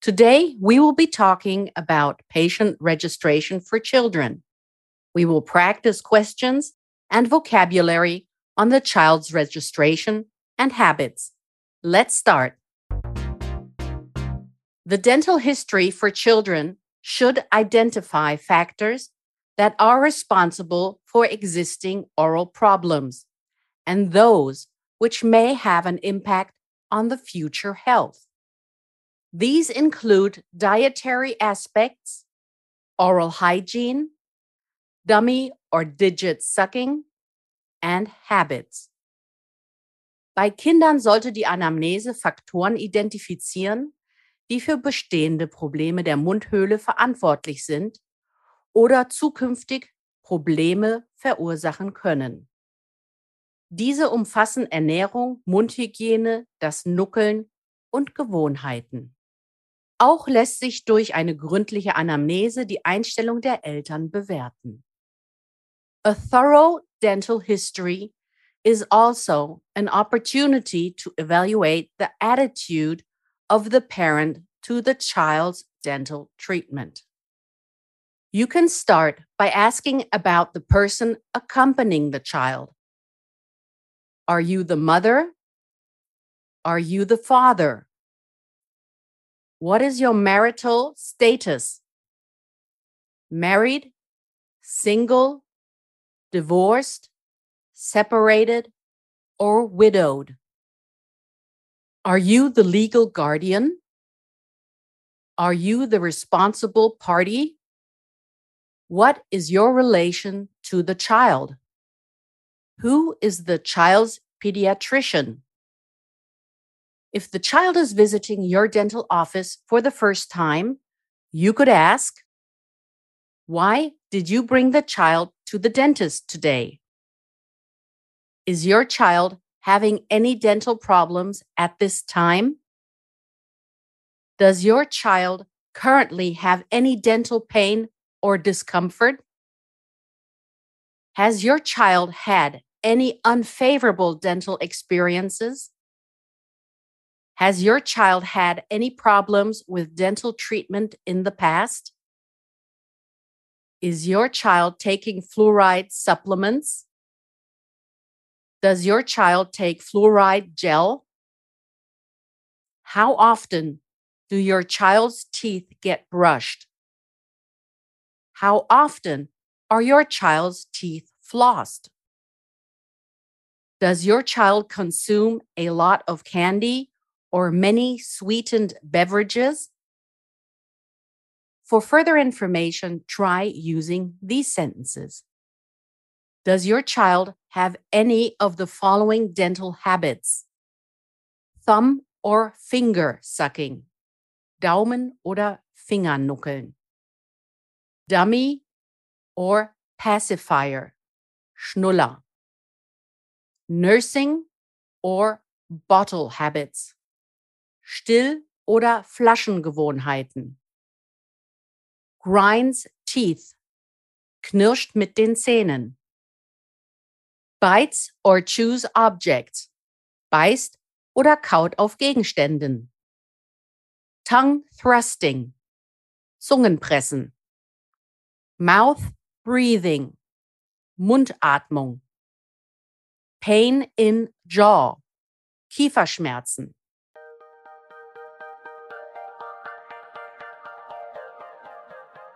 Today, we will be talking about patient registration for children. We will practice questions and vocabulary on the child's registration and habits. Let's start. The dental history for children should identify factors that are responsible for existing oral problems and those which may have an impact on the future health. These include dietary aspects, oral hygiene, dummy or digit sucking, and habits. Bei Kindern sollte die Anamnese Faktoren identifizieren, die für bestehende Probleme der Mundhöhle verantwortlich sind oder zukünftig Probleme verursachen können. Diese umfassen Ernährung, Mundhygiene, das Nuckeln und Gewohnheiten. Auch lässt sich durch eine gründliche Anamnese die Einstellung der Eltern bewerten. A thorough dental history is also an opportunity to evaluate the attitude of the parent to the child's dental treatment. You can start by asking about the person accompanying the child. Are you the mother? Are you the father? What is your marital status? Married, single, divorced, separated, or widowed? Are you the legal guardian? Are you the responsible party? What is your relation to the child? Who is the child's pediatrician? If the child is visiting your dental office for the first time, you could ask, Why did you bring the child to the dentist today? Is your child having any dental problems at this time? Does your child currently have any dental pain or discomfort? Has your child had any unfavorable dental experiences? Has your child had any problems with dental treatment in the past? Is your child taking fluoride supplements? Does your child take fluoride gel? How often do your child's teeth get brushed? How often are your child's teeth flossed? Does your child consume a lot of candy or many sweetened beverages? For further information, try using these sentences. Does your child have any of the following dental habits? Thumb or finger sucking, Daumen oder Fingernuckeln, Dummy or pacifier, Schnuller, Nursing or bottle habits, Still- oder Flaschengewohnheiten. Grinds teeth, knirscht mit den Zähnen. Bites or chews objects, beißt oder kaut auf Gegenständen. Tongue thrusting, Zungenpressen. Mouth breathing, Mundatmung. Pain in jaw, Kieferschmerzen.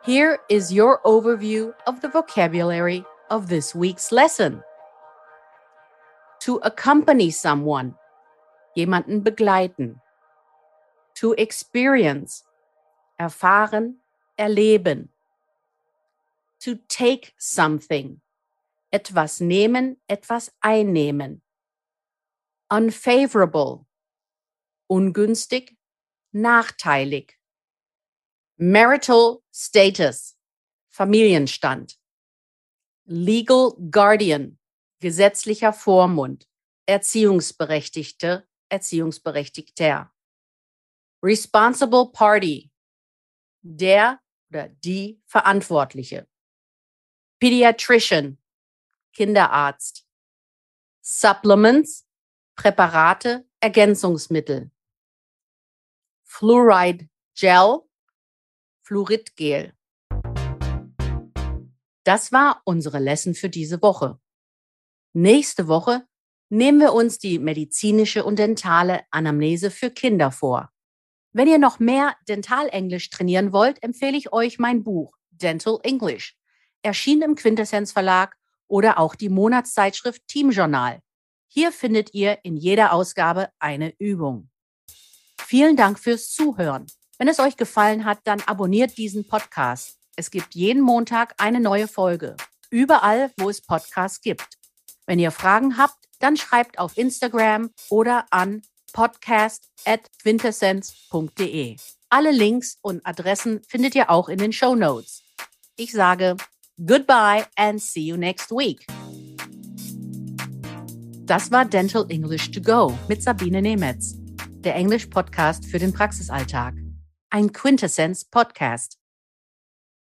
Here is your overview of the vocabulary of this week's lesson. To accompany someone, jemanden begleiten. To experience, erfahren, erleben. To take something, etwas nehmen, etwas einnehmen. Unfavorable, ungünstig, nachteilig. Marital Status, Familienstand. Legal Guardian, gesetzlicher Vormund, Erziehungsberechtigte, Erziehungsberechtigter. Responsible Party, der oder die Verantwortliche. Pediatrician, Kinderarzt. Supplements, Präparate, Ergänzungsmittel. Fluoride Gel, Fluoridgel. Das war unsere Lesson für diese Woche. Nächste Woche nehmen wir uns die medizinische und dentale Anamnese für Kinder vor. Wenn ihr noch mehr Dentalenglisch trainieren wollt, empfehle ich euch mein Buch Dental English, erschienen im Quintessenz Verlag oder auch die Monatszeitschrift Team Journal. Hier findet ihr in jeder Ausgabe eine Übung. Vielen Dank fürs Zuhören. Wenn es euch gefallen hat, dann abonniert diesen Podcast. Es gibt jeden Montag eine neue Folge. Überall, wo es Podcasts gibt. Wenn ihr Fragen habt, dann schreibt auf Instagram oder an podcast.quintessenz.de. Alle Links und Adressen findet ihr auch in den Show Notes. Ich sage goodbye and see you next week. Das war Dental English to Go mit Sabine Nemetz, der Englisch-Podcast für den Praxisalltag. Ein Quintessenz-Podcast.